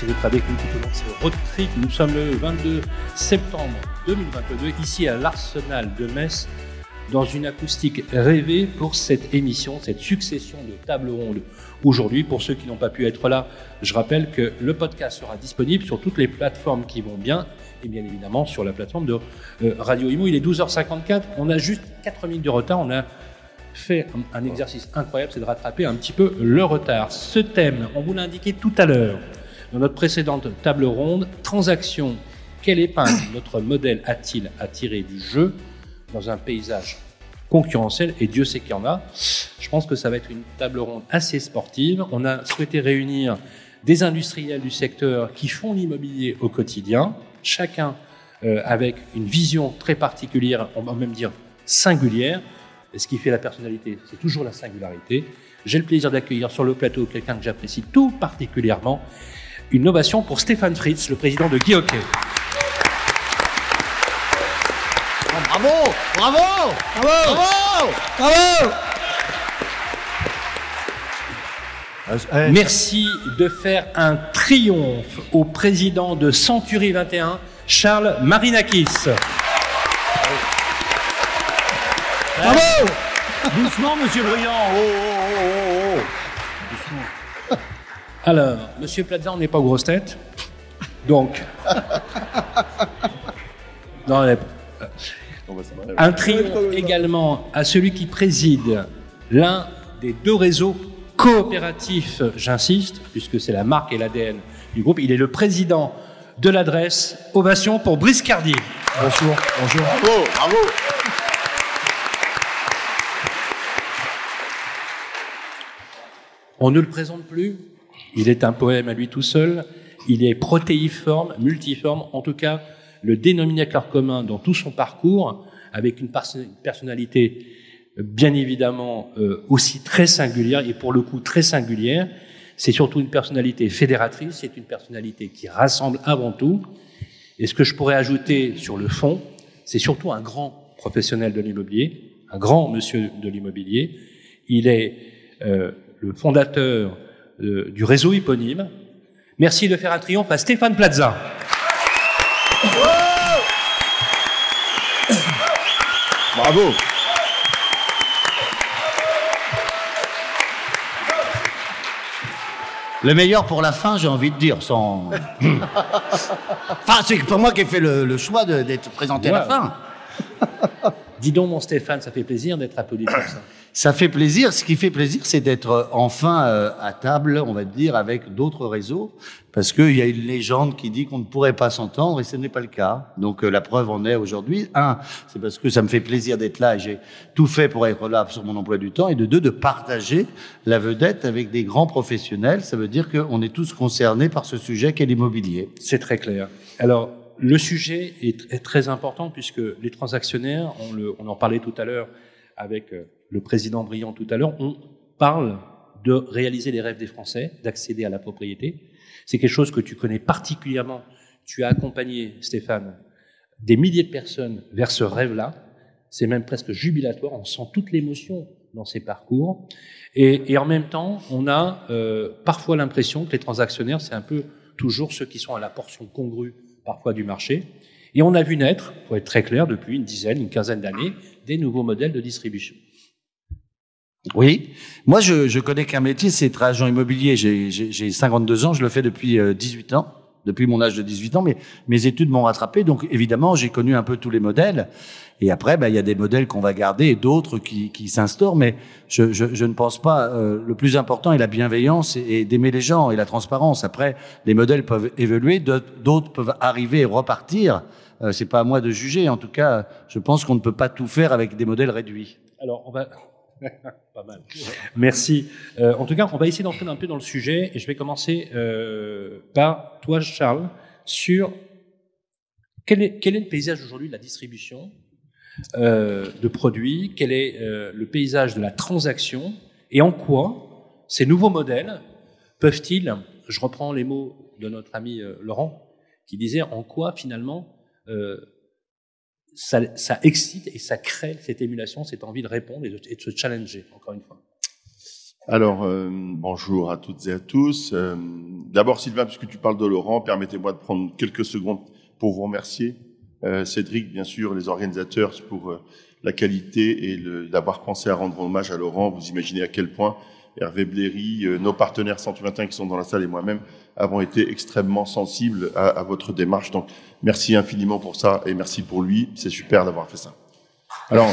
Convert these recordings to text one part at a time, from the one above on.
merci d'être avec nous tout au long de ce trip. Nous sommes le 22 septembre 2022 ici à l'Arsenal de Metz dans une acoustique rêvée pour cette émission, cette succession de tables rondes aujourd'hui. Pour ceux qui n'ont pas pu être là, je rappelle que le podcast sera disponible sur toutes les plateformes qui vont bien et bien évidemment sur la plateforme de euh, Radio Imo. Il est 12h54, on a juste 4 minutes de retard, on a fait un, exercice incroyable, c'est de rattraper un petit peu le retard. Ce thème, on vous l'a indiqué tout à l'heure dans notre précédente table ronde, transaction, quelle épingle notre modèle a-t-il attiré du jeu dans un paysage concurrentiel? Et Dieu sait qu'il y en a. Je pense que ça va être une table ronde assez sportive. On a souhaité réunir des industriels du secteur qui font l'immobilier au quotidien, chacun euh, avec une vision très particulière, on va même dire singulière, et ce qui fait la personnalité, c'est toujours la singularité. J'ai le plaisir d'accueillir sur le plateau quelqu'un que j'apprécie tout particulièrement. Une ovation pour Stéphane Fritz, le président de Guy Hockey. bravo, bravo, bravo, bravo, bravo. Merci de faire un triomphe au président de Century 21, Charles Marinakis. Bravo Doucement, monsieur Briand. Oh, oh, oh, oh. Alors, monsieur Plaza, on n'est pas aux grosses têtes. Donc. non, un triomphe également à celui qui préside l'un des deux réseaux coopératifs, j'insiste, puisque c'est la marque et l'ADN du groupe. Il est le président de l'adresse Ovation pour Brice Cardier. Bonjour. Bonjour. Bravo, bravo. On ne le présente plus. Il est un poème à lui tout seul. Il est protéiforme, multiforme. En tout cas, le dénominateur commun dans tout son parcours, avec une personnalité bien évidemment euh, aussi très singulière et pour le coup très singulière. C'est surtout une personnalité fédératrice, c'est une personnalité qui rassemble avant tout. Et ce que je pourrais ajouter sur le fond, c'est surtout un grand professionnel de l'immobilier, un grand monsieur de l'immobilier. Il est euh, le fondateur euh, du réseau éponyme. Merci de faire un triomphe à Stéphane Plaza. Bravo. Le meilleur pour la fin, j'ai envie de dire, sans. enfin, c'est pour moi qui ai fait le, choix d'être présenté à la fin. Dis donc, mon Stéphane, ça fait plaisir d'être applaudi pour ça. Ça fait plaisir. Ce qui fait plaisir, c'est d'être euh, enfin euh, à table, on va dire, avec d'autres réseaux, parce qu'il y a une légende qui dit qu'on ne pourrait pas s'entendre, et ce n'est pas le cas. Donc euh, la preuve en est aujourd'hui. Un, c'est parce que ça me fait plaisir d'être là, et j'ai tout fait pour être là sur mon emploi du temps, et de deux, de partager la vedette avec des grands professionnels. Ça veut dire qu'on est tous concernés par ce sujet qu'est l'immobilier. C'est très clair. Alors, le sujet est, très important puisque les transactionnaires, on, le, on en parlait tout à l'heure avec le président Briand tout à l'heure, on parle de réaliser les rêves des Français, d'accéder à la propriété. C'est quelque chose que tu connais particulièrement. Tu as accompagné, Stéphane, des milliers de personnes vers ce rêve-là. C'est même presque jubilatoire. On sent toute l'émotion dans ces parcours. Et, en même temps, on a euh, parfois l'impression que les transactionnaires, c'est un peu toujours ceux qui sont à la portion congrue parfois du marché. Et on a vu naître, pour être très clair, depuis une dizaine, une quinzaine d'années, des nouveaux modèles de distribution. Oui, moi je, je connais qu'un métier, c'est être agent immobilier. J'ai 52 ans, je le fais depuis 18 euh, ans, depuis mon âge de 18 ans, mais mes études m'ont rattrapé, donc évidemment j'ai connu un peu tous les modèles. Et après, bah, il y a des modèles qu'on va garder et d'autres qui, qui s'instaurent, mais je, je, je, ne pense pas. Euh, le plus important est la bienveillance et, d'aimer les gens et la transparence. Après, les modèles peuvent évoluer, d'autres peuvent arriver et repartir. Euh, c'est pas à moi de juger. En tout cas, je pense qu'on ne peut pas tout faire avec des modèles réduits. Alors, on va. pas mal. Merci. Euh, en tout cas, on va essayer d'entrer un peu dans le sujet et je vais commencer euh, par toi, Charles, sur quel est, quel est le paysage aujourd'hui de la distribution euh, de produits, quel est le paysage de la transaction et en quoi ces nouveaux modèles peuvent-ils, je reprends les mots de notre ami Laurent, qui disait en quoi finalement ça, ça, excite et ça crée cette émulation, cette envie de répondre et de, se challenger, encore une fois. Alors, euh, bonjour à toutes et à tous. Euh, D'abord, Sylvain, puisque tu parles de Laurent, permettez-moi de prendre quelques secondes pour vous remercier. Euh, Cédric, bien sûr, les organisateurs pour la qualité et d'avoir pensé à rendre hommage à Laurent. Vous imaginez à quel point Hervé Bléry, nos partenaires 121 qui sont dans la salle et moi-même avons été extrêmement sensibles à, à, votre démarche. Donc, merci infiniment pour ça et merci pour lui. C'est super d'avoir fait ça. Alors.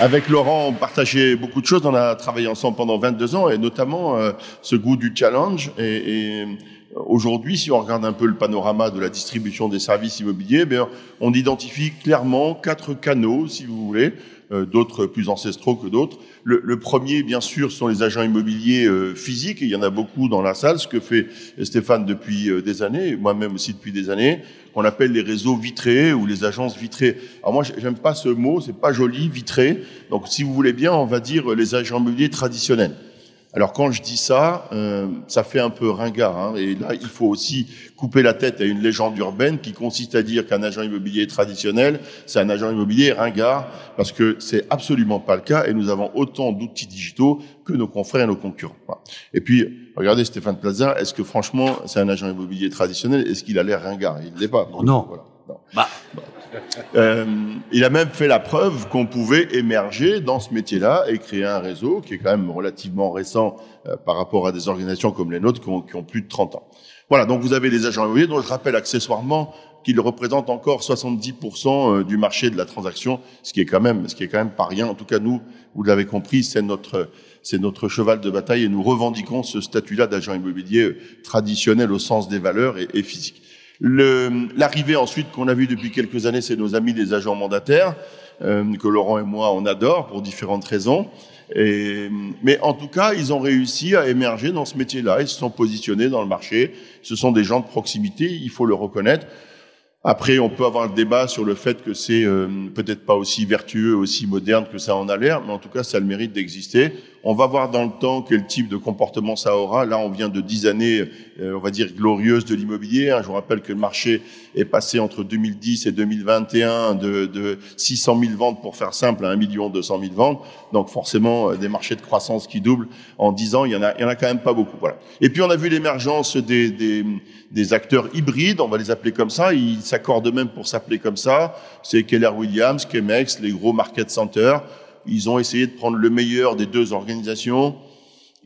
Avec Laurent, on partageait beaucoup de choses. On a travaillé ensemble pendant 22 ans et notamment euh, ce goût du challenge. Et, et aujourd'hui, si on regarde un peu le panorama de la distribution des services immobiliers, eh on identifie clairement quatre canaux, si vous voulez, euh, d'autres plus ancestraux que d'autres. Le, le, premier, bien sûr, sont les agents immobiliers euh, physiques. Et il y en a beaucoup dans la salle, ce que fait Stéphane depuis euh, des années, moi-même aussi depuis des années qu'on appelle les réseaux vitrés ou les agences vitrées. Alors moi, j'aime pas ce mot, c'est pas joli, vitré. Donc, si vous voulez bien, on va dire les agents immobiliers traditionnels. Alors quand je dis ça, euh, ça fait un peu ringard. Hein, et là, il faut aussi couper la tête à une légende urbaine qui consiste à dire qu'un agent immobilier traditionnel, c'est un agent immobilier ringard, parce que c'est absolument pas le cas. Et nous avons autant d'outils digitaux que nos confrères et nos concurrents. Et puis, regardez Stéphane Plaza, est-ce que franchement, c'est un agent immobilier traditionnel? Est-ce qu'il a l'air ringard? Il ne l'est pas. Non. Voilà. non. Bah. Euh, il a même fait la preuve qu'on pouvait émerger dans ce métier-là et créer un réseau qui est quand même relativement récent euh, par rapport à des organisations comme les nôtres qui ont, plus de 30 ans. Voilà, donc vous avez les agents immobiliers dont je rappelle accessoirement qu'ils représentent encore 70% euh, du marché de la transaction, ce qui est quand même, ce qui est quand même pas rien. En tout cas, nous, vous l'avez compris, c'est notre, c'est notre cheval de bataille et nous revendiquons ce statut-là d'agent immobilier traditionnel au sens des valeurs et, et. L'arrivée ensuite qu'on a vu depuis quelques années, c'est nos amis les agents mandataires, euh, que Laurent et moi on adore pour différentes raisons. Et, mais en tout cas, ils ont réussi à émerger dans ce métier-là. Ils se sont positionnés dans le marché. Ce sont des gens de proximité, il faut le reconnaître. Après, on peut avoir le débat sur le fait que c'est euh, peut-être pas aussi vertueux, aussi moderne que ça en a l'air, mais en tout cas, ça a le mérite d'exister. On va voir dans le temps quel type de comportement ça aura. Là, on vient de dix années, euh, on va dire, glorieuses de l'immobilier. Hein. Je vous rappelle que le marché est passé entre 2010 et 2021 de, de 600 000 ventes, pour faire simple, à 1 million 200 000 ventes. Donc forcément, euh, des marchés de croissance qui doublent en 10 ans, il y en a, il y en a quand même pas beaucoup. Voilà. Et puis, on a vu l'émergence des, des, des acteurs hybrides, on va les appeler comme ça. Ils s'accordent même pour s'appeler comme ça. C'est Keller Williams, Chemex, les gros market centers. Ils ont essayé de prendre le meilleur des deux organisations.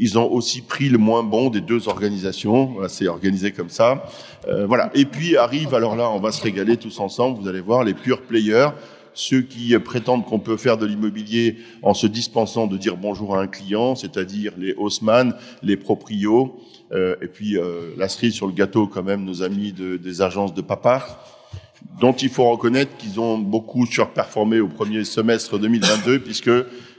Ils ont aussi pris le moins bon des deux organisations. Voilà, c'est organisé comme ça. Euh, voilà. Et puis arrive, alors là, on va se régaler tous ensemble. Vous allez voir les pure players, ceux qui prétendent qu'on peut faire de l'immobilier en se dispensant de dire bonjour à un client, c'est-à-dire les Haussmann, les Proprio, euh, et puis euh, la cerise sur le gâteau quand même, nos amis de, des agences de papa dont il faut reconnaître qu'ils ont beaucoup surperformé au premier semestre 2022, puisque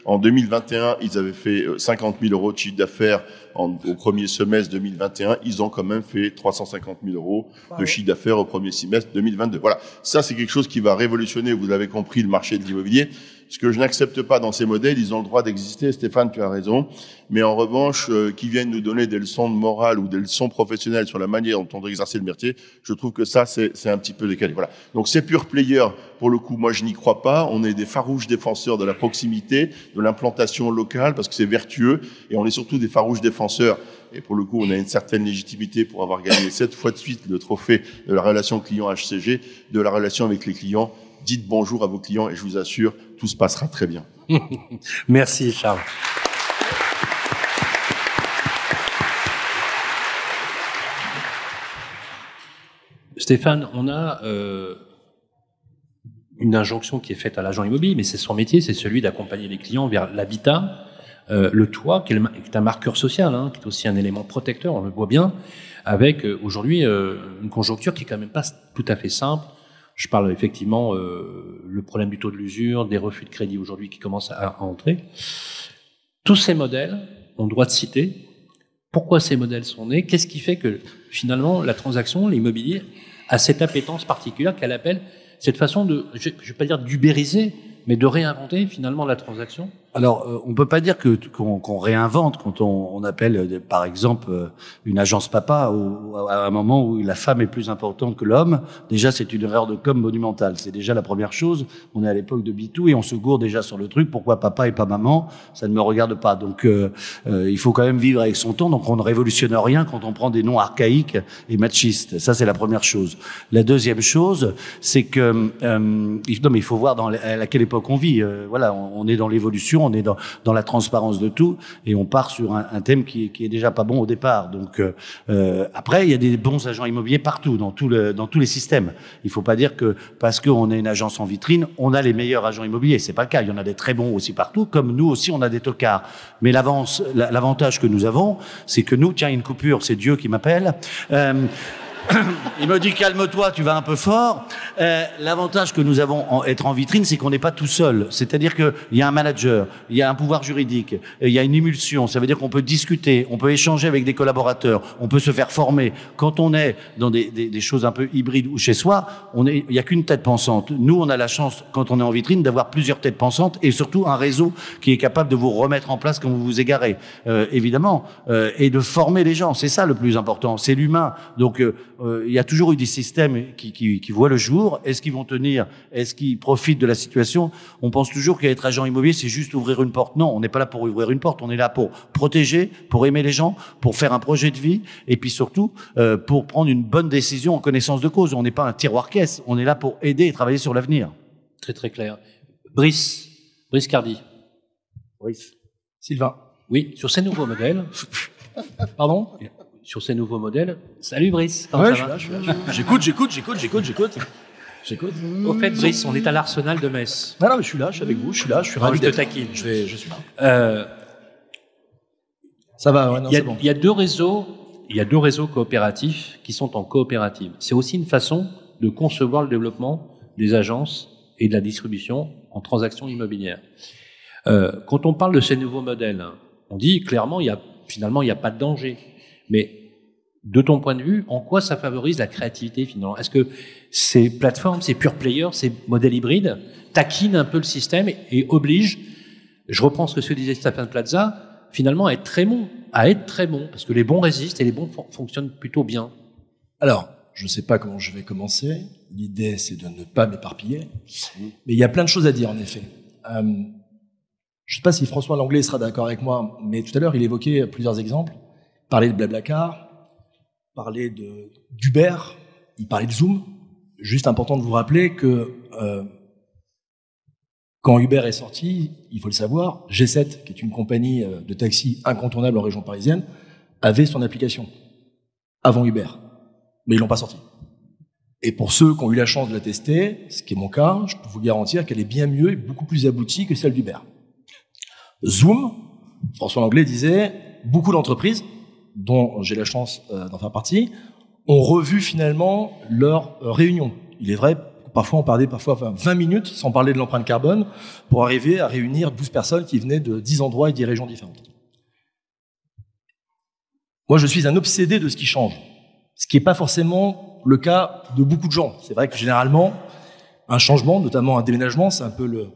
en 2021, ils avaient fait 50 000 euros de chiffre d'affaires au premier semestre 2021. Ils ont quand même fait 350 000 euros de chiffre d'affaires au premier semestre 2022. Voilà, ça c'est quelque chose qui va révolutionner, vous l'avez compris, le marché de l'immobilier. Ce que je n'accepte pas dans ces modèles, ils ont le droit d'exister, Stéphane, tu as raison, mais en revanche, euh, qui viennent nous donner des leçons de morale ou des leçons professionnelles sur la manière dont on doit exercer le métier, je trouve que ça, c'est un petit peu décalé. Voilà. Donc ces pure players, pour le coup, moi je n'y crois pas. On est des farouches défenseurs de la proximité, de l'implantation locale, parce que c'est vertueux, et on est surtout des farouches défenseurs et pour le coup, on a une certaine légitimité pour avoir gagné sept fois de suite le trophée de la relation client HCG, de la relation avec les clients dites bonjour à vos clients et je vous assure, tout se passera très bien. Merci Charles. Stéphane, on a euh, une injonction qui est faite à l'agent immobilier, mais c'est son métier, c'est celui d'accompagner les clients vers l'habitat, euh, le toit, qui est, un marqueur social, hein, qui est aussi un élément protecteur, on le voit bien, avec euh, aujourd'hui une conjoncture qui est quand même pas tout à fait simple, je parle effectivement euh, le problème du taux de l'usure, des refus de crédit aujourd'hui qui commencent à, entrer. Tous ces modèles, on doit citer. Pourquoi ces modèles sont nés, qu'est-ce qui fait que finalement la transaction, l'immobilier, a cette appétence particulière qu'elle appelle cette façon de, je ne vais pas dire d'ubériser, mais de réinventer finalement la transaction? Alors, euh, on peut pas dire que qu'on réinvente quand on, on appelle, euh, par exemple, euh, une agence papa à un moment où la femme est plus importante que l'homme. Déjà, c'est une erreur de com monumentale. C'est déjà la première chose. On est à l'époque de Bitou et on se gourde déjà sur le truc. Pourquoi papa et pas maman? Ça ne me regarde pas. Donc, euh, il faut quand même vivre avec son temps. Donc, on ne révolutionne rien quand on prend des noms archaïques et machistes. Ça, c'est la première chose. La deuxième chose, c'est que non, mais il faut voir dans la- à quelle époque on vit. Voilà, on est dans l'évolution, on est dans, dans la transparence de tout, et on part sur un, un thème qui, qui est déjà pas bon au départ. Donc euh, euh, après, il y a des bons agents immobiliers partout, dans tout le, dans tous les systèmes. Il faut pas dire que parce qu'on est une agence en vitrine, on a les meilleurs agents immobiliers. C'est pas le cas. Il y en a des très bons aussi partout, comme nous aussi, on a des tocards. Mais l'avantage que nous avons, c'est que nous, tiens, une coupure, c'est Dieu qui m'appelle. Euh, il me dit calme-toi, tu vas un peu fort. Euh, L'avantage que nous avons en être en vitrine, c'est qu'on n'est pas tout seul. C'est-à-dire qu'il y a un manager, il y a un pouvoir juridique, il y a une émulsion. Ça veut dire qu'on peut discuter, on peut échanger avec des collaborateurs, on peut se faire former. Quand on est dans des, des, des choses un peu hybrides ou chez soi, on est, il n'y a qu'une tête pensante. Nous, on a la chance, quand on est en vitrine, d'avoir plusieurs têtes pensantes et surtout un réseau qui est capable de vous remettre en place quand vous vous égarez, euh, évidemment, euh, et de former les gens. C'est ça le plus important, c'est l'humain. Donc, euh, il y a toujours eu des systèmes qui, qui, qui voient le jour. Est-ce qu'ils vont tenir? Est-ce qu'ils profitent de la situation? On pense toujours qu'être agent immobilier, c'est juste ouvrir une porte. Non, on n'est pas là pour ouvrir une porte. On est là pour protéger, pour aimer les gens, pour faire un projet de vie, et puis surtout euh, pour prendre une bonne décision en connaissance de cause. On n'est pas un tiroir caisse. On est là pour aider et travailler sur l'avenir. Très très clair. Brice, Brice Cardi. Sylvain. Oui, sur ces nouveaux modèles. Pardon? Sur ces nouveaux modèles. Salut Brice. Ouais, ça je suis va là, je suis là. J'écoute, j'écoute, j'écoute, j'écoute, j'écoute. J'écoute. Au fait, Brice, on est à l'Arsenal de Metz. Non, non, mais je suis là, je suis avec vous, je suis là, je suis ravi je te d'être. taquine. Je, vais, je suis là. Euh, Ça va, ouais, non, Il y, a, c'est bon. il y a deux réseaux, il y a deux réseaux coopératifs qui sont en coopérative. C'est aussi une façon de concevoir le développement des agences et de la distribution en transactions immobilières. Euh, quand on parle de ces nouveaux modèles, on dit clairement il y a finalement il n'y a pas de danger. Mais de ton point de vue, en quoi ça favorise la créativité finalement? Est-ce que ces plateformes, ces pure players, ces modèles hybrides taquinent un peu le système et, et obligent, je reprends ce que disait Stéphane Plaza, finalement à être très bon, à être très bon, parce que les bons résistent et les bons fon- fonctionnent plutôt bien? Alors, je ne sais pas comment je vais commencer. L'idée, c'est de ne pas m'éparpiller. Mais il y a plein de choses à dire, en effet. Euh, je ne sais pas si François Langlais sera d'accord avec moi, mais tout à l'heure, il évoquait plusieurs exemples. Parlait de Blablacar, parlait de d'Uber, il parlait de Zoom. Juste important de vous rappeler que euh, quand Uber est sorti, il faut le savoir, G7, qui est une compagnie euh, de taxi incontournable en région parisienne, avait son application avant Uber mais ils l'ont pas sorti. Et pour ceux qui ont eu la chance de la tester, ce qui est mon cas, je peux vous garantir qu'elle est bien mieux et beaucoup plus aboutie que celle d'Uber. Zoom, François Langlais disait, beaucoup d'entreprises, dont j'ai la chance euh, d'en faire partie, ont revu finalement leur euh, réunion. Il est vrai, parfois on parlait parfois enfin, 20 minutes sans parler de l'empreinte carbone pour arriver à réunir 12 personnes qui venaient de 10 endroits et 10 régions différentes. Moi, je suis un obsédé de ce qui change ce qui n'est pas forcément le cas de beaucoup de gens. C'est vrai que généralement, un changement, notamment un déménagement, c'est un peu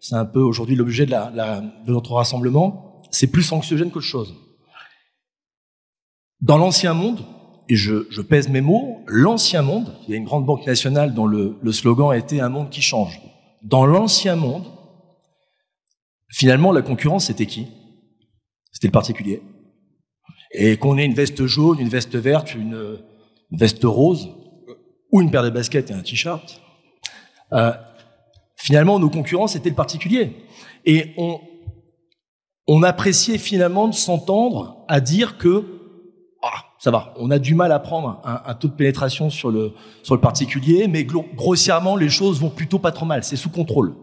c'est un peu aujourd'hui l'objet de, de notre rassemblement. C'est plus anxiogène qu'autre chose. Dans l'ancien monde, et je, pèse mes mots, l'ancien monde, il y a une grande banque nationale dont le, slogan était un monde qui change. Dans l'ancien monde, finalement, la concurrence, c'était qui? C'était le particulier et qu'on ait une veste jaune, une veste verte, une, veste rose, ou une paire de baskets et un t-shirt, euh, finalement, nos concurrents, c'était le particulier. Et on, on appréciait finalement de s'entendre à dire que ça va, on a du mal à prendre un, taux de pénétration sur le, sur particulier, mais grossièrement, les choses vont plutôt pas trop mal, c'est sous contrôle.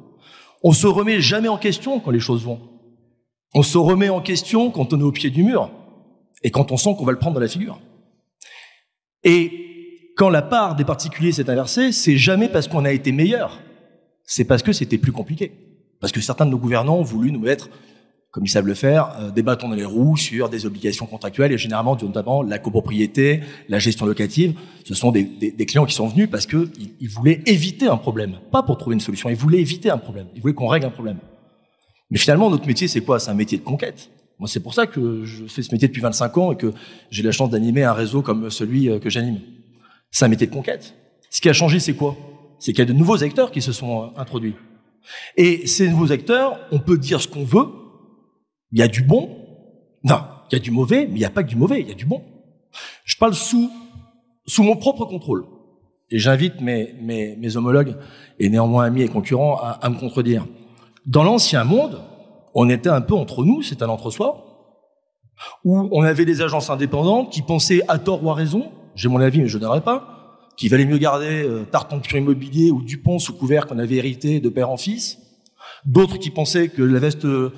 On se remet jamais en question quand les choses vont. On se remet en question quand on est au pied du mur et quand on sent qu'on va le prendre dans la figure. Et quand la part des particuliers s'est inversée, c'est jamais parce qu'on a été meilleur, c'est parce que c'était plus compliqué. Parce que certains de nos gouvernants ont voulu nous mettre, comme ils savent le faire, euh, des bâtons dans les roues sur des obligations contractuelles et généralement, notamment la copropriété, la gestion locative. Ce sont des clients qui sont venus parce que ils, ils voulaient éviter un problème, pas pour trouver une solution. Ils voulaient éviter un problème. Ils voulaient qu'on règle un problème. Mais finalement, notre métier, c'est quoi? C'est un métier de conquête. Moi, c'est pour ça que je fais ce métier depuis 25 ans et que j'ai la chance d'animer un réseau comme celui euh, que j'anime. C'est un métier de conquête. Ce qui a changé, c'est quoi? C'est qu'il y a de nouveaux acteurs qui se sont euh, introduits. Et ces nouveaux acteurs, on peut dire ce qu'on veut. Il y a du bon. Non, il y a du mauvais, mais il n'y a pas que du mauvais, il y a du bon. Je parle sous, sous mon propre contrôle. Et j'invite mes, mes, mes homologues, et néanmoins amis et concurrents, à, me contredire. Dans l'ancien monde, on était un peu entre nous, c'est un entre-soi, où on avait des agences indépendantes qui pensaient à tort ou à raison, j'ai mon avis mais je n'aurais pas, qu'il valait mieux garder euh, Tartan Pur Immobilier ou Dupont sous couvert qu'on avait hérité de père en fils, d'autres qui pensaient que la veste euh,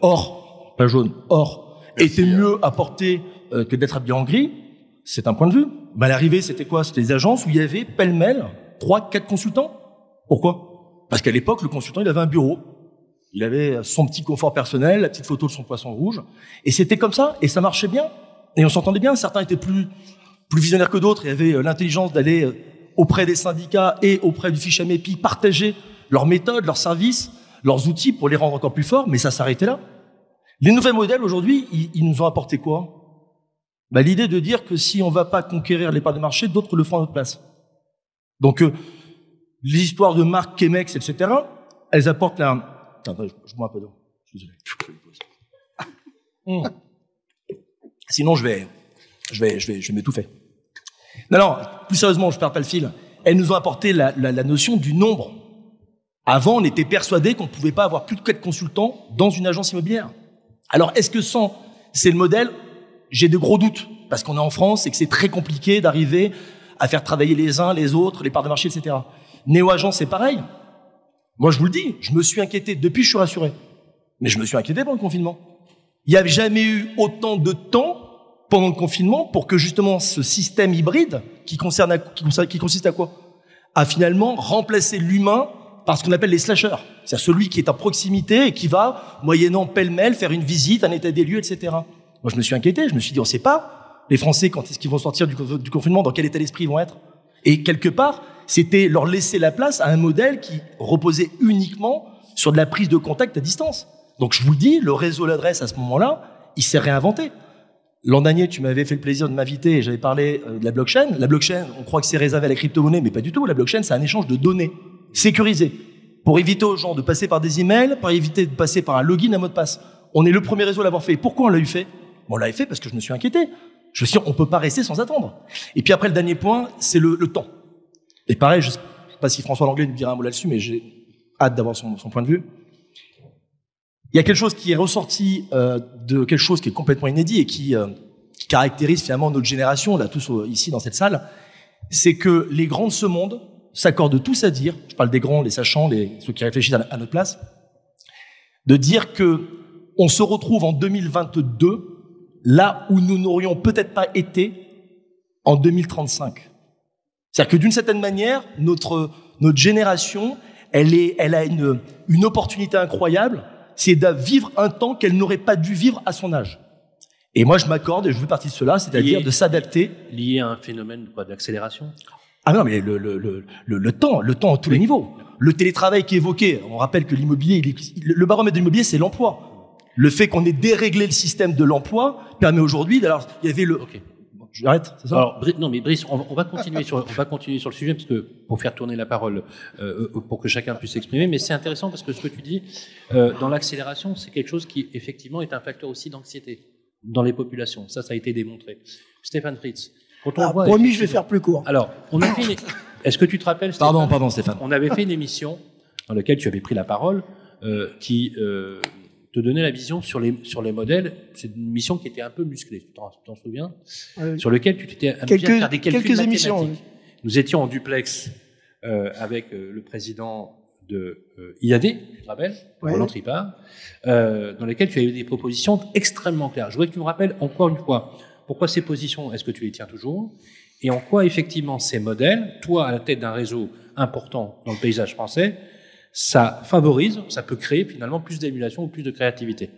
or, pas jaune, or, était mieux à porter euh, que d'être habillé en gris, c'est un point de vue. Ben, l'arrivée, c'était quoi? C'était des agences où il y avait pêle-mêle trois, quatre consultants. Pourquoi? Parce qu'à l'époque, le consultant, il avait un bureau. Il avait son petit confort personnel, la petite photo de son poisson rouge. Et c'était comme ça, et ça marchait bien. Et on s'entendait bien. Certains étaient plus, plus visionnaires que d'autres et avaient euh, l'intelligence d'aller euh, auprès des syndicats et auprès du fiche MEPI partager leurs méthodes, leurs services, leurs outils pour les rendre encore plus forts, mais ça s'arrêtait là. Les nouveaux modèles, aujourd'hui, ils, ils nous ont apporté quoi? Bah, L'idée de dire que si on va pas conquérir les parts de marché, d'autres le font à notre place. Donc, euh, les histoires de marques Chemex, etc., elles apportent la, Attends, je, bois un peu d'eau. Je suis désolé. Mmh. Sinon, je vais, je vais, je vais, je vais m'étouffer. Non, non, plus sérieusement, je perds pas le fil. Elles nous ont apporté la, la, la notion du nombre. Avant, on était persuadé qu'on ne pouvait pas avoir plus de quatre consultants dans une agence immobilière. Alors, est-ce que sans, c'est le modèle J'ai de gros doutes parce qu'on est en France et que c'est très compliqué d'arriver à faire travailler les uns, les autres, les parts de marché, etc. Néo-agence, c'est pareil. Moi, je vous le dis, je me suis inquiété. Depuis, je suis rassuré. Mais je me suis inquiété pendant le confinement. Il n'y a jamais eu autant de temps pendant le confinement pour que justement ce système hybride, qui, concerne qui, consiste à quoi? À finalement remplacer l'humain par ce qu'on appelle les slashers. C'est-à-dire celui qui est à proximité et qui va, moyennant pêle-mêle, faire une visite, un état des lieux, etc. Moi, je me suis inquiété. Je me suis dit, on ne sait pas, les Français, quand est-ce qu'ils vont sortir du, confinement, dans quel état d'esprit ils vont être? Et quelque part, c'était leur laisser la place à un modèle qui reposait uniquement sur de la prise de contact à distance. Donc je vous le dis, le réseau l'adresse à ce moment-là, il s'est réinventé. L'an dernier, tu m'avais fait le plaisir de m'inviter et j'avais parlé euh, de la blockchain. La blockchain, on croit que c'est réservé à la crypto-monnaie, mais pas du tout. La blockchain, c'est un échange de données sécurisées pour éviter aux gens de passer par des emails, pour éviter de passer par un login, un mot de passe. On est le premier réseau à l'avoir fait. Pourquoi on l'a eu fait? On l'a fait parce que je me suis inquiété. Je me suis dit, on peut pas rester sans attendre. Et puis après, le dernier point, c'est le, temps. Et pareil, je ne sais pas si François Langlais nous dira un mot là-dessus, mais j'ai hâte d'avoir son, point de vue. Il y a quelque chose qui est ressorti euh, de quelque chose qui est complètement inédit et qui, euh, qui caractérise finalement notre génération, là tous ici dans cette salle, c'est que les grands de ce monde s'accordent tous à dire, je parle des grands, les sachants, les, ceux qui réfléchissent à, à notre place, de dire que on se retrouve en 2022 là où nous n'aurions peut-être pas été en 2035. C'est-à-dire que d'une certaine manière, notre, notre génération, elle, est, elle a une, une opportunité incroyable, c'est de vivre un temps qu'elle n'aurait pas dû vivre à son âge. Et moi, je m'accorde et je veux partie de cela, c'est-à-dire de s'adapter. Lié à un phénomène d'accélération? Ah non, mais le, le, le, le, temps, le temps à tous les niveaux. Le télétravail qui est évoqué, on rappelle que l'immobilier, le baromètre de l'immobilier, c'est l'emploi. Le fait qu'on ait déréglé le système de l'emploi permet aujourd'hui, alors il y avait le, J'arrête, c'est ça? Alors, non, mais Brice, on, va continuer sur, on va continuer sur le sujet parce que pour faire tourner la parole, euh, pour que chacun puisse s'exprimer. Mais c'est intéressant parce que ce que tu dis euh, dans l'accélération, c'est quelque chose qui effectivement est un facteur aussi d'anxiété dans les populations. Ça, ça a été démontré. Stéphane Fritz. Quand on ah, voit, promis, je vais faire plus court. Alors, on a fait. Est-ce que tu te rappelles Stéphane, Pardon, pardon, Stéphane. On avait fait une émission dans laquelle tu avais pris la parole, euh, qui euh, te donner la vision sur les, sur les modèles. C'est une mission qui était un peu musclée, tu t'en souviens euh, Sur lequel tu t'étais amusé à faire des calculs quelques émissions. Nous étions en duplex euh, avec euh, le président de euh, IAD, tu te rappelles ouais. Roland Tripart, euh, dans lesquelles tu as eu des propositions extrêmement claires. Je voudrais que tu me rappelles encore une fois pourquoi ces positions, est-ce que tu les tiens toujours? Et en quoi effectivement ces modèles, toi à la tête d'un réseau important dans le paysage français, ça favorise, ça peut créer finalement plus d'émulation ou plus de créativité?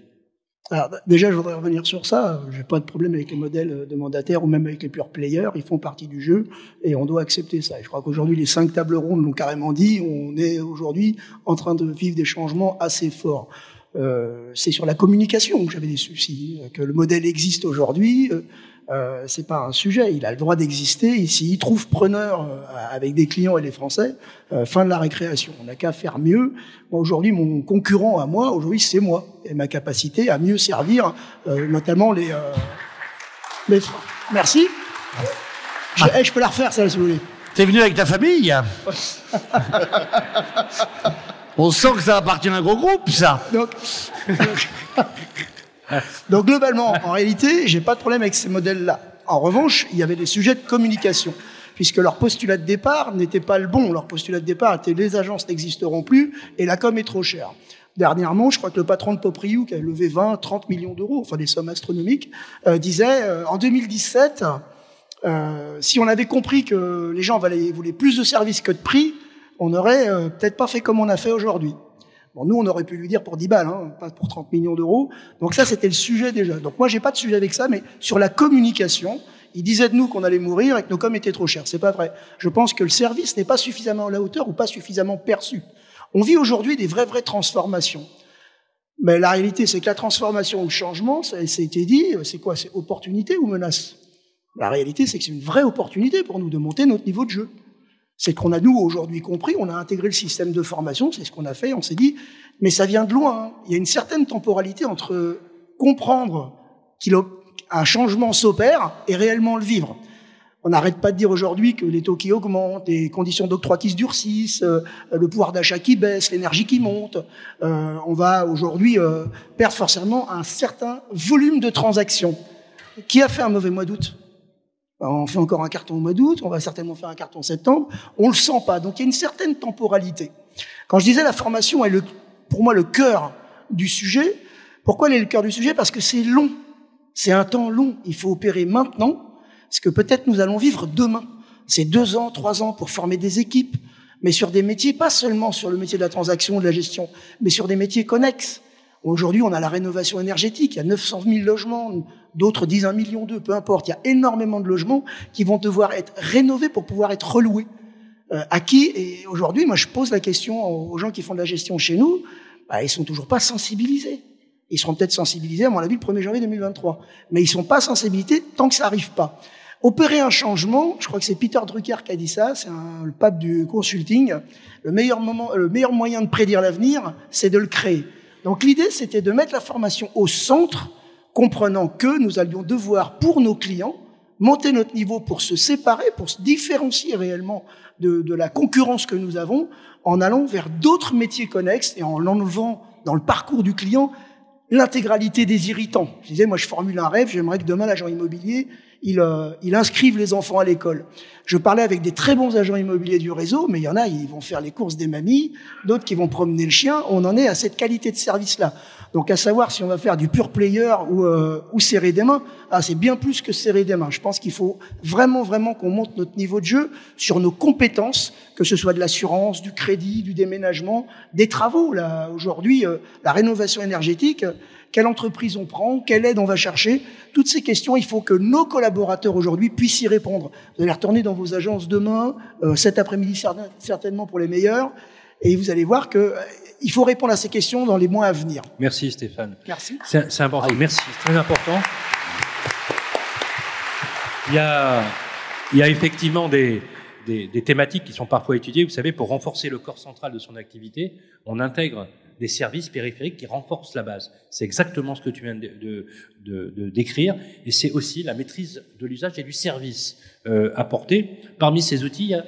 Alors, déjà, je voudrais revenir sur ça. J'ai pas de problème avec les modèles de mandataires ou même avec les pure players. Ils font partie du jeu et on doit accepter ça. Et je crois qu'aujourd'hui, les cinq tables rondes l'ont carrément dit. On est aujourd'hui en train de vivre des changements assez forts. Euh, c'est sur la communication que j'avais des soucis. Que le modèle existe aujourd'hui, euh, euh, c'est pas un sujet. Il a le droit d'exister. S'il trouve preneur euh, avec des clients et les Français, euh, fin de la récréation. On n'a qu'à faire mieux. Moi, aujourd'hui, mon concurrent à moi, aujourd'hui, c'est moi et ma capacité à mieux servir, euh, notamment les. les... Merci. Je, eh, je peux la refaire, ça, si vous voulez. T'es venu avec ta famille? On sent que ça appartient à un gros groupe, ça. Donc, globalement, en réalité, j'ai pas de problème avec ces modèles-là. En revanche, il y avait des sujets de communication, puisque leur postulat de départ n'était pas le bon. Leur postulat de départ était les agences n'existeront plus et la com est trop chère. Dernièrement, je crois que le patron de Popriou, qui a levé 20, 30 millions d'euros, enfin des sommes astronomiques, euh, disait euh, en 2017, euh, si on avait compris que les gens voulaient plus de services que de prix, on n'aurait euh, peut-être pas fait comme on a fait aujourd'hui. Bon, nous, on aurait pu lui dire pour 10 balles, hein, pas pour 30 millions d'euros. Donc ça, c'était le sujet déjà. Donc moi, j'ai pas de sujet avec ça, mais sur la communication, il disait de nous qu'on allait mourir et que nos coms étaient trop chers. C'est pas vrai. Je pense que le service n'est pas suffisamment à la hauteur ou pas suffisamment perçu. On vit aujourd'hui des vraies, vraies transformations. Mais la réalité, c'est que la transformation ou le changement, ça, ça a été dit, c'est quoi? C'est opportunité ou menace? La réalité, c'est que c'est une vraie opportunité pour nous de monter notre niveau de jeu. C'est qu'on a, nous, aujourd'hui compris, on a intégré le système de formation, c'est ce qu'on a fait, on s'est dit, mais ça vient de loin. hein. Il y a une certaine temporalité entre comprendre qu'un changement s'opère et réellement le vivre. On n'arrête pas de dire aujourd'hui que les taux qui augmentent, les conditions d'octroi qui se durcissent, euh, le pouvoir d'achat qui baisse, l'énergie qui monte. Euh, on va aujourd'hui euh, perdre forcément un certain volume de transactions. Qui a fait un mauvais mois d'août? On fait encore un carton au mois d'août, on va certainement faire un carton en septembre. On le sent pas. Donc il y a une certaine temporalité. Quand je disais la formation est le, pour moi le cœur du sujet, pourquoi elle est le cœur du sujet? Parce que c'est long. C'est un temps long. Il faut opérer maintenant, parce que peut-être nous allons vivre demain. C'est deux ans, trois ans pour former des équipes, mais sur des métiers, pas seulement sur le métier de la transaction, de la gestion, mais sur des métiers connexes. Aujourd'hui, on a la rénovation énergétique. Il y a 900 000 logements, d'autres disent un million d'eux, peu importe. Il y a énormément de logements qui vont devoir être rénovés pour pouvoir être reloués. Euh, à qui? Et aujourd'hui, moi, je pose la question aux gens qui font de la gestion chez nous. Bah, ils sont toujours pas sensibilisés. Ils seront peut-être sensibilisés, à mon avis, le 1er janvier 2023. Mais ils sont pas sensibilisés tant que ça arrive pas. Opérer un changement, je crois que c'est Peter Drucker qui a dit ça, c'est le pape du consulting. Le meilleur moment, le meilleur moyen de prédire l'avenir, c'est de le créer. Donc l'idée, c'était de mettre la formation au centre, comprenant que nous allions devoir, pour nos clients, monter notre niveau pour se séparer, pour se différencier réellement de, la concurrence que nous avons, en allant vers d'autres métiers connexes et en enlevant dans le parcours du client l'intégralité des irritants. Je disais, moi, je formule un rêve, j'aimerais que demain, l'agent immobilier, il, euh, il inscrive les enfants à l'école. Je parlais avec des très bons agents immobiliers du réseau, mais il y en a, ils vont faire les courses des mamies, d'autres qui vont promener le chien. On en est à cette qualité de service-là. Donc, à savoir si on va faire du pure player ou, euh, ou serrer des mains, ah, c'est bien plus que serrer des mains. Je pense qu'il faut vraiment, vraiment qu'on monte notre niveau de jeu sur nos compétences, que ce soit de l'assurance, du crédit, du déménagement, des travaux. Là, aujourd'hui, euh, la rénovation énergétique, quelle entreprise on prend, quelle aide on va chercher. Toutes ces questions, il faut que nos collaborateurs aujourd'hui puissent y répondre. Vous allez retourner dans vos agences demain, euh, cet après-midi certain- certainement pour les meilleurs, et vous allez voir que euh, il faut répondre à ces questions dans les mois à venir. Merci Stéphane. Merci. C'est c'est important. Merci, c'est très important. Il y a, il y a effectivement des, des, des thématiques qui sont parfois étudiées. Vous savez, pour renforcer le corps central de son activité, on intègre des services périphériques qui renforcent la base. C'est exactement ce que tu viens de, de, de- décrire. Et c'est aussi la maîtrise de l'usage et du service euh, apporté. Parmi ces outils, il y a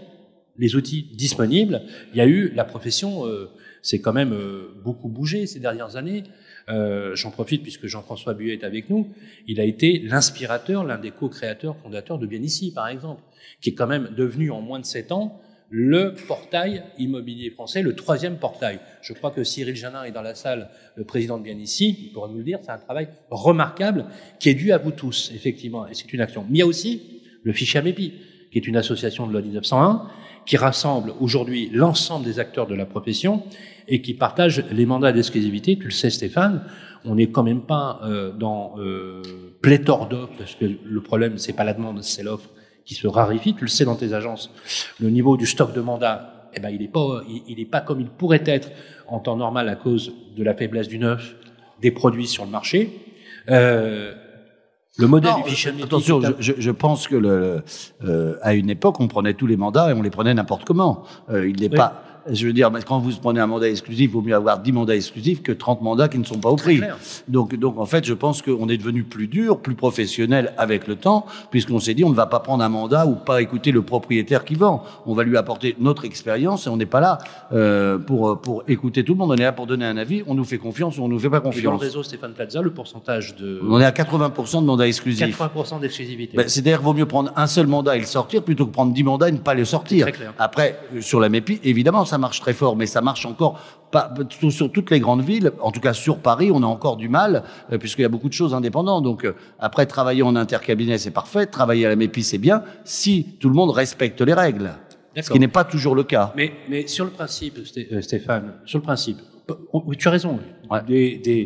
les outils disponibles. Il y a eu la profession, euh, c'est quand même euh, beaucoup bougé ces dernières années. Euh, J'en profite puisque Jean-François Buet est avec nous. Il a été l'inspirateur, l'un des co-créateurs, fondateurs de Bien Ici, par exemple, qui est quand même devenu en moins de sept ans le portail immobilier français, le troisième portail. Je crois que Cyril Janin est dans la salle, le président de Bien Ici, il pourra nous le dire, c'est un travail remarquable qui est dû à vous tous, effectivement, et c'est une action. Mais il y a aussi le fichier AMEPI, qui est une association de loi 1901, qui rassemble aujourd'hui l'ensemble des acteurs de la profession et qui partage les mandats d'exclusivité. Tu le sais, Stéphane, on n'est quand même pas euh, dans euh, pléthore d'offres, parce que le problème, c'est pas la demande, c'est l'offre qui se raréfie. Tu le sais dans tes agences, le niveau du stock de mandats eh ben, il n'est pas, il, il est pas comme il pourrait être en temps normal à cause de la faiblesse du neuf, des produits sur le marché. Euh, le modèle Non, du fichier attention, je, pense que le, euh, à une époque, on prenait tous les mandats et on les prenait n'importe comment. Euh, il n'est Oui. pas. Je veux dire, quand vous prenez un mandat exclusif, il vaut mieux avoir 10 mandats exclusifs que 30 mandats qui ne sont pas au prix. Donc, donc, en fait, je pense qu'on est devenu plus dur, plus professionnel avec le temps, puisqu'on s'est dit, on ne va pas prendre un mandat ou pas écouter le propriétaire qui vend. On va lui apporter notre expérience et on n'est pas là euh, pour, pour écouter tout le monde. On est là pour donner un avis. On nous fait confiance ou on nous fait pas Et dans le confiance. réseau Stéphane Plaza, le pourcentage de On est à 80% de mandats exclusifs. 80% d'exclusivité. Ben, C'est-à-dire qu'il vaut mieux prendre un seul mandat et le sortir plutôt que prendre 10 mandats et ne pas le sortir. C'est très clair. Après, euh, sur la MEPI, évidemment, ça marche très fort, mais ça marche encore pas sur toutes les grandes villes. En tout cas, sur Paris, on a encore du mal, euh, puisqu'il y a beaucoup de choses indépendantes. Donc, euh, après, travailler en intercabinet, c'est parfait. Travailler à la MEPI, c'est bien, si tout le monde respecte les règles. Ce qui n'est pas toujours le cas. Mais, mais sur le principe, euh, Stéphane, sur le principe, oui, tu as raison. Ouais. Des, des,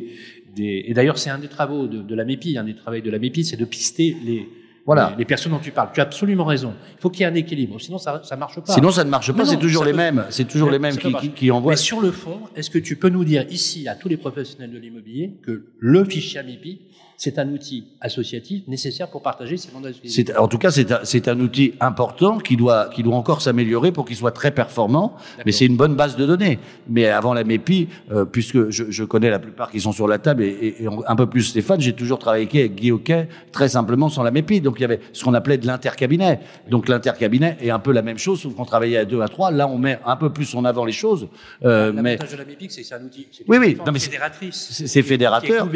des- et d'ailleurs, c'est un des travaux de, de la MEPI, un des travaux de la MEPI, c'est de pister les, Voilà. les, les personnes dont tu parles. Tu as absolument raison. Il faut qu'il y ait un équilibre, sinon ça ne marche pas. Sinon, ça ne marche pas. C'est toujours les peut- mêmes. C'est toujours les mêmes qui, marcher. qui, qui envoient. Mais sur le fond, est-ce que tu peux nous dire ici à tous les professionnels de l'immobilier que le fichier AMIPI, c'est un outil associatif nécessaire pour partager ces mandats en tout cas, c'est un, un outil important qui doit, qui doit encore s'améliorer pour qu'il soit très performant. Mais c'est une bonne base de données. Mais avant la MEPI, euh, puisque je, je connais la plupart qui sont sur la table et, et- et un peu plus Stéphane, j'ai toujours travaillé avec Guy Hockey, très simplement sans la MEPI. Donc il y avait ce qu'on appelait de l'intercabinet. Donc l'intercabinet est un peu la même chose, sauf qu'on travaillait à deux, à trois. Là, on met un peu plus en avant les choses. Euh, mais de la MEPI, c'est un outil Oui, oui. plateforme Non, mais c'est- fédératrice. c'est, fédérateur.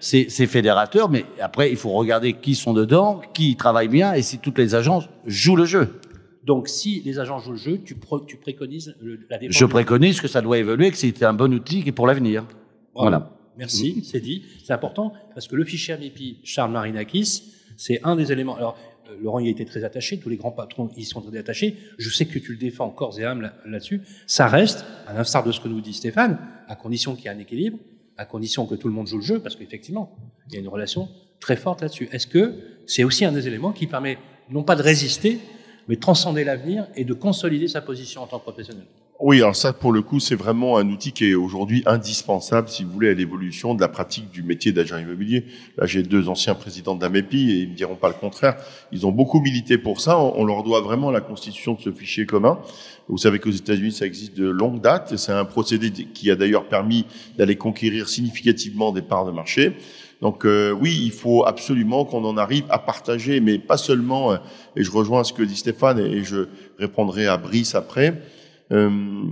c'est c'est mais après, il faut regarder qui sont dedans, qui travaillent bien et si toutes les agences jouent le jeu. Donc, si les agents jouent le jeu, tu, pro- tu préconises le- la défense. Je préconise que ça doit évoluer, que c'est un bon outil pour l'avenir. Voilà. Merci, c'est dit. C'est important parce que le fichier AMIPI Charles Marinakis, c'est un des éléments. Alors, euh, Laurent y a été très attaché, tous les grands patrons y sont très attachés. Je sais que tu le défends corps et âme là- là-dessus. Ça reste, à l'instar de ce que nous dit Stéphane, à condition qu'il y ait un équilibre, à condition que tout le monde joue le jeu, parce qu'effectivement, il y a une relation très forte là-dessus. Est-ce que c'est aussi un des éléments qui permet non pas de résister, mais de transcender l'avenir et de consolider sa position en tant que professionnel? Oui, alors ça, pour le coup, c'est vraiment un outil qui est aujourd'hui indispensable, si vous voulez, à l'évolution de la pratique du métier d'agent immobilier. Là, j'ai deux anciens présidents d'AMEPI et ils me diront pas le contraire. Ils ont beaucoup milité pour ça. On leur doit vraiment la constitution de ce fichier commun. Vous savez qu'aux États-Unis, ça existe de longue date. C'est un procédé qui a d'ailleurs permis d'aller conquérir significativement des parts de marché. Donc euh, oui, il faut absolument qu'on en arrive à partager, mais pas seulement. euh, et je rejoins ce que dit Stéphane et je répondrai à Brice après. Euh,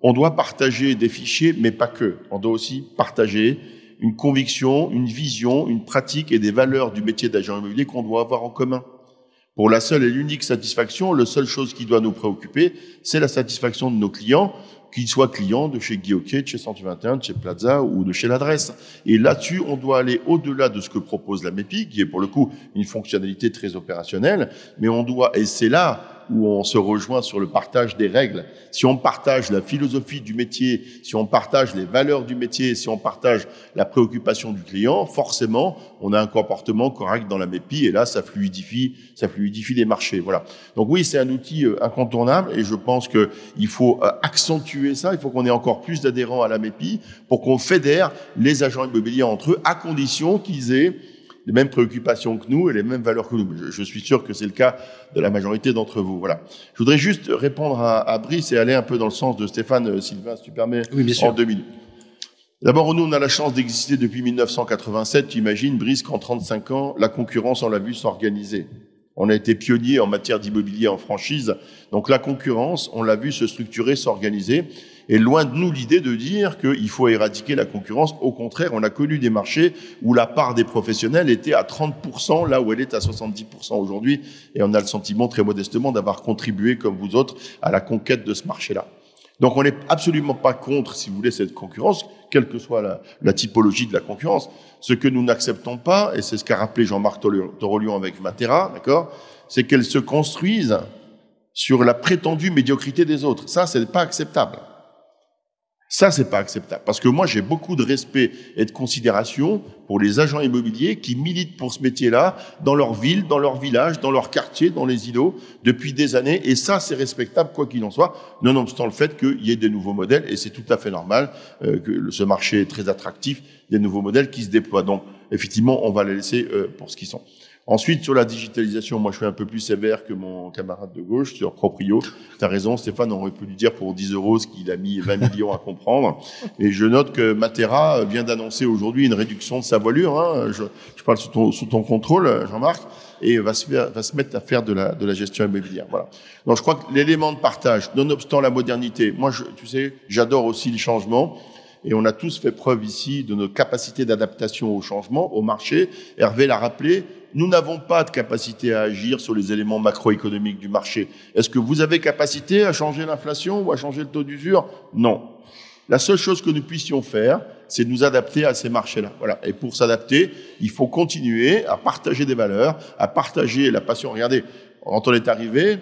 on doit partager des fichiers, mais pas que. On doit aussi partager une conviction, une vision, une pratique et des valeurs du métier d'agent immobilier qu'on doit avoir en commun. Pour la seule et l'unique satisfaction, la seule chose qui doit nous préoccuper, c'est la satisfaction de nos clients, qu'ils soient clients de chez Hockey, de chez 121, de chez Plaza ou de chez l'adresse. Et là-dessus, on doit aller au-delà de ce que propose la MEPI, qui est pour le coup une fonctionnalité très opérationnelle, mais on doit, et c'est là où on se rejoint sur le partage des règles. Si on partage la philosophie du métier, si on partage les valeurs du métier, si on partage la préoccupation du client, forcément, on a un comportement correct dans la MEPI et là, ça fluidifie, ça fluidifie les marchés. Voilà. Donc oui, c'est un outil euh, incontournable et je pense que il faut euh, accentuer ça. Il faut qu'on ait encore plus d'adhérents à la MEPI pour qu'on fédère les agents immobiliers entre eux, à condition qu'ils aient les mêmes préoccupations que nous et les mêmes valeurs que nous. Je, je suis sûr que c'est le cas de la majorité d'entre vous. Voilà. Je voudrais juste répondre à, à Brice et aller un peu dans le sens de Stéphane euh, Sylvain, si tu permets, Oui, bien sûr. en deux minutes. D'abord, nous, on a la chance d'exister depuis 1987. Tu imagines, Brice, qu'en 35 ans, la concurrence, on l'a vu s'organiser. On a été pionnier en matière d'immobilier en franchise. Donc la concurrence, on l'a vu se structurer, s'organiser. Et loin de nous l'idée de dire qu'il faut éradiquer la concurrence. Au contraire, on a connu des marchés où la part des professionnels était à 30%, là où elle est à 70% aujourd'hui. Et on a le sentiment très modestement d'avoir contribué, comme vous autres, à la conquête de ce marché-là. Donc on n'est absolument pas contre, si vous voulez, cette concurrence, quelle que soit la, typologie de la concurrence. Ce que nous n'acceptons pas, et c'est ce qu'a rappelé Jean-Marc Torolion avec Matera, d'accord, c'est qu'elle se construise sur la prétendue médiocrité des autres. Ça, c'est pas acceptable. Ça, c'est pas acceptable. Parce que moi, j'ai beaucoup de respect et de considération pour les agents immobiliers qui militent pour ce métier-là dans leur ville, dans leur village, dans leur quartier, dans les îlots depuis des années. Et ça, c'est respectable, quoi qu'il en soit, nonobstant le fait qu'il y ait des nouveaux modèles. Et c'est tout à fait normal euh, que ce marché est très attractif, des nouveaux modèles qui se déploient. Donc, effectivement, on va les laisser euh, pour ce qu'ils sont. Ensuite, sur la digitalisation, moi, je suis un peu plus sévère que mon camarade de gauche sur Proprio. Tu as raison, Stéphane, aurait pu lui dire pour 10 euros ce qu'il a mis 20 millions à comprendre. Et je note que Matera vient d'annoncer aujourd'hui une réduction de sa voilure. Hein. Je, je, parle sous ton, sous ton contrôle, Jean-Marc, et va se, va se mettre à faire de la, de la gestion immobilière. Voilà. Donc, je crois que l'élément de partage, nonobstant la modernité, moi, je, tu sais, j'adore aussi le changement. Et on a tous fait preuve ici de notre capacité d'adaptation au changement, au marché. Hervé l'a rappelé, nous n'avons pas de capacité à agir sur les éléments macroéconomiques du marché. Est-ce que vous avez capacité à changer l'inflation ou à changer le taux d'usure? Non. La seule chose que nous puissions faire, c'est nous adapter à ces marchés-là. Voilà. Et pour s'adapter, il faut continuer à partager des valeurs, à partager la passion. Regardez, quand on est arrivé,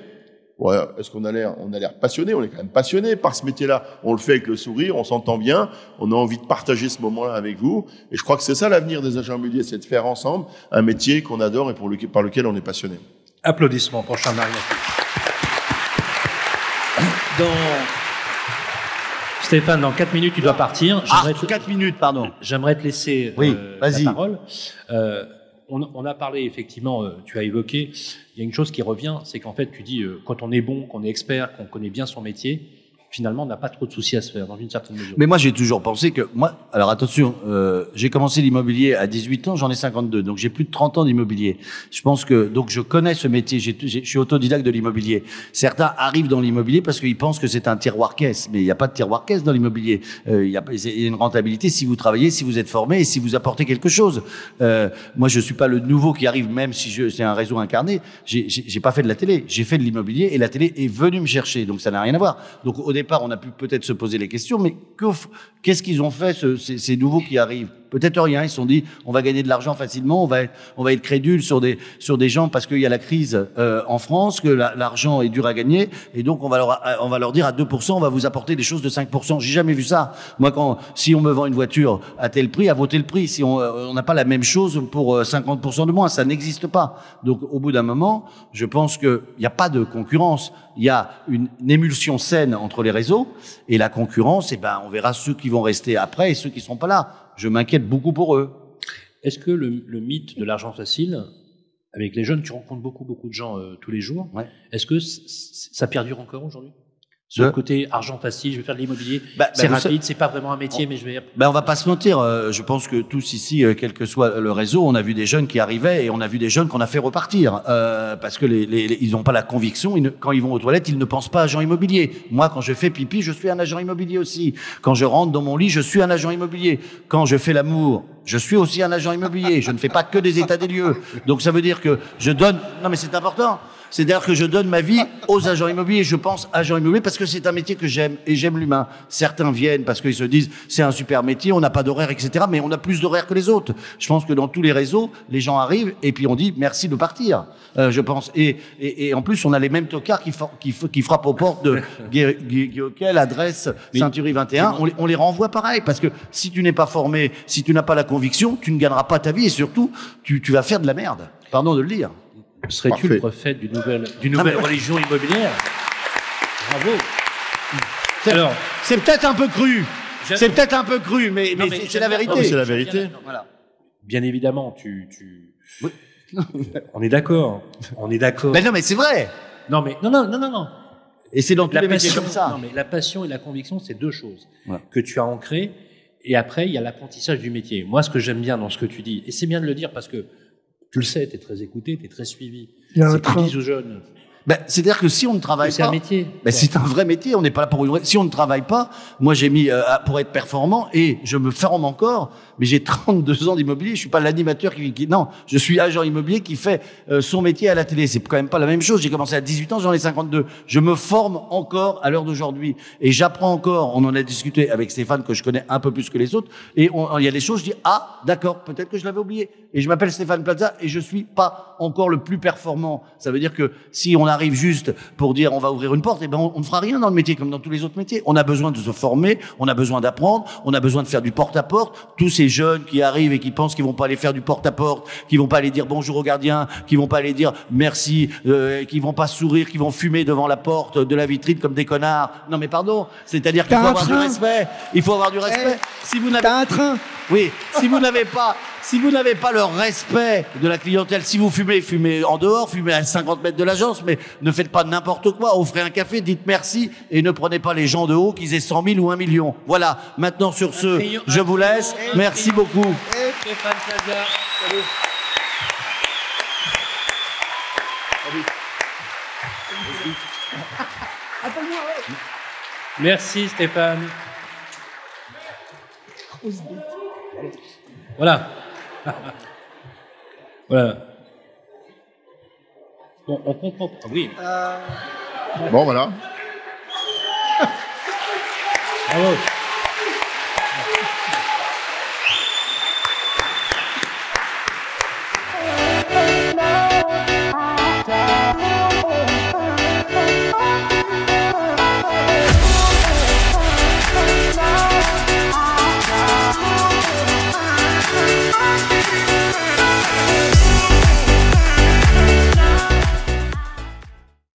Ouais, est-ce qu'on a l'air, on a l'air passionné On est quand même passionné par ce métier-là. On le fait avec le sourire, on s'entend bien, on a envie de partager ce moment-là avec vous. Et je crois que c'est ça l'avenir des agents immobiliers, c'est de faire ensemble un métier qu'on adore et pour le, par lequel on est passionné. Applaudissements pour Charles Dans Stéphane, dans 4 minutes, tu dois partir. Ah, 4 minutes, pardon. J'aimerais te laisser oui, euh, la parole. Euh, on, on, a parlé effectivement, euh, tu as évoqué, il y a une chose qui revient, c'est qu'en fait, tu dis, euh, quand on est bon, qu'on est expert, qu'on connaît bien son métier, finalement, n'a pas trop de soucis à se faire, dans une certaine mesure. Mais moi, j'ai toujours pensé que, moi, alors attention, euh, j'ai commencé l'immobilier à 18 ans, j'en ai 52, donc j'ai plus de 30 ans d'immobilier. Je pense que, donc je connais ce métier, je suis autodidacte de l'immobilier. Certains arrivent dans l'immobilier parce qu'ils pensent que c'est un tiroir-caisse, mais il n'y a pas de tiroir-caisse dans l'immobilier. Euh, il, y a, une rentabilité si vous travaillez, si vous êtes formé et si vous apportez quelque chose. Euh, moi, je suis pas le nouveau qui arrive, même si c'est un réseau incarné. J'ai pas fait de la télé, j'ai fait de l'immobilier et la télé est venue me chercher, donc ça n'a rien à voir. Donc au on a pu peut-être se poser les questions, mais qu'est-ce qu'ils ont fait, ce, ces, ces, nouveaux qui arrivent? Peut-être rien. Ils se sont dit, on va gagner de l'argent facilement, on va, être, on va être crédule sur des, sur des gens parce qu'il y a la crise euh, en France, que l'argent est dur à gagner, et donc on va leur, on va leur dire à 2%, on va vous apporter des choses de 5%. J'ai jamais vu ça. Moi, quand si on me vend une voiture à tel prix, à voter le prix. Si on euh, n'a pas la même chose pour 50% euh, de moins, ça n'existe pas. Donc, au bout d'un moment, je pense qu'il n'y a pas de concurrence. Il y a une, émulsion saine entre les réseaux et la concurrence. Et eh ben, on verra ceux qui vont rester après et ceux qui seront pas là je m'inquiète beaucoup pour eux. Est-ce que le, le, mythe de l'argent facile, avec les jeunes, tu rencontres beaucoup, beaucoup de gens euh, tous les jours, ouais. est-ce que ça perdure encore aujourd'hui? Sur le côté argent facile, je vais faire de l'immobilier, bah, c'est bah, rapide, c'est pas vraiment un métier, on, mais je vais. Ben on va pas se mentir. Euh, je pense que tous ici, euh, quel que soit le réseau, on a vu des jeunes qui arrivaient et on a vu des jeunes qu'on a fait repartir euh, parce que les, les, les ils n'ont pas la conviction. Ils ne, quand ils vont aux toilettes, ils ne pensent pas agent immobilier. Moi, quand je fais pipi, je suis un agent immobilier aussi. Quand je rentre dans mon lit, je suis un agent immobilier. Quand je fais l'amour, je suis aussi un agent immobilier. Je ne fais pas que des états des lieux. Donc ça veut dire que je donne. Non, mais c'est important. C'est-à-dire que je donne ma vie aux agents immobiliers. Je pense agents immobiliers parce que c'est un métier que j'aime et j'aime l'humain. Certains viennent parce qu'ils se disent c'est un super métier, on n'a pas d'horaire, etc. Mais on a plus d'horaire que les autres. Je pense que dans tous les réseaux, les gens arrivent et puis on dit merci de partir. Euh, je pense. Et, et, et, en plus, on a les mêmes tocards qui, qui, qui frappent aux portes de Guéoquel, adresse Ceinturie 21. On les, on les renvoie pareil parce que si tu n'es pas formé, si tu n'as pas la conviction, tu ne gagneras pas ta vie et surtout, tu, tu vas faire de la merde. Pardon de le dire. Serais-tu le prophète d'une nouvelle, d'une nouvelle religion immobilière Bravo. Alors, c'est peut-être un peu cru. C'est peut-être un peu cru, mais, mais, mais c'est la vérité. C'est la vérité. Bien, voilà. Bien évidemment, tu, tu... Oui. on est d'accord. On est d'accord. Mais non, mais c'est vrai. Non, mais non, non, non, non, non. Et c'est dans tous la les passion, métiers comme ça. Non, mais la passion et la conviction, c'est deux choses ouais. que tu as ancrées. Et après, il y a l'apprentissage du métier. Moi, ce que j'aime bien dans ce que tu dis, et c'est bien de le dire parce que tu le sais, tu es très écouté, tu es très suivi. Il y a un train. aux jeunes. Ben, c'est-à-dire que si on ne travaille C'est pas, un métier. ben, c'est un vrai métier. On n'est pas là pour une vraie- Si on ne travaille pas, moi j'ai mis euh, pour être performant et je me forme encore. Mais j'ai 32 ans d'immobilier. Je suis pas l'animateur qui, qui- non, je suis agent immobilier qui fait euh, son métier à la télé. C'est quand même pas la même chose. J'ai commencé à 18 ans, j'en ai 52. Je me forme encore à l'heure d'aujourd'hui et j'apprends encore. On en a discuté avec Stéphane que je connais un peu plus que les autres. Et il y a des choses. Je dis ah d'accord, peut-être que je l'avais oublié. Et je m'appelle Stéphane Plaza et je suis pas encore le plus performant. Ça veut dire que si on a arrive juste pour dire on va ouvrir une porte, eh ben on, on ne fera rien dans le métier comme dans tous les autres métiers. On a besoin de se former, on a besoin d'apprendre, on a besoin de faire du porte-à-porte. Tous ces jeunes qui arrivent et qui pensent qu'ils vont pas aller faire du porte-à-porte, qui vont pas aller dire bonjour au gardien, qui vont pas aller dire merci, euh, qui vont pas sourire, qui vont fumer devant la porte de la vitrine comme des connards. Non mais pardon, c'est-à-dire qu'il faut avoir du respect. Il faut avoir du respect. Eh, si vous n'avez un train. oui, si vous n'avez pas, si vous n'avez pas le respect de la clientèle, si vous fumez, fumez en dehors, fumez à 50 mètres de l'agence, mais ne faites pas n'importe quoi. Offrez un café, dites merci et ne prenez pas les gens de haut qu'ils aient 100 000 ou 1 million. Voilà. Maintenant sur ce, je vous laisse. Merci beaucoup. Stéphane Plaza. Salut. Merci Stéphane. Voilà. voilà. Bon, on comprend. ah Oui. Bon, voilà. Bravo. No quiero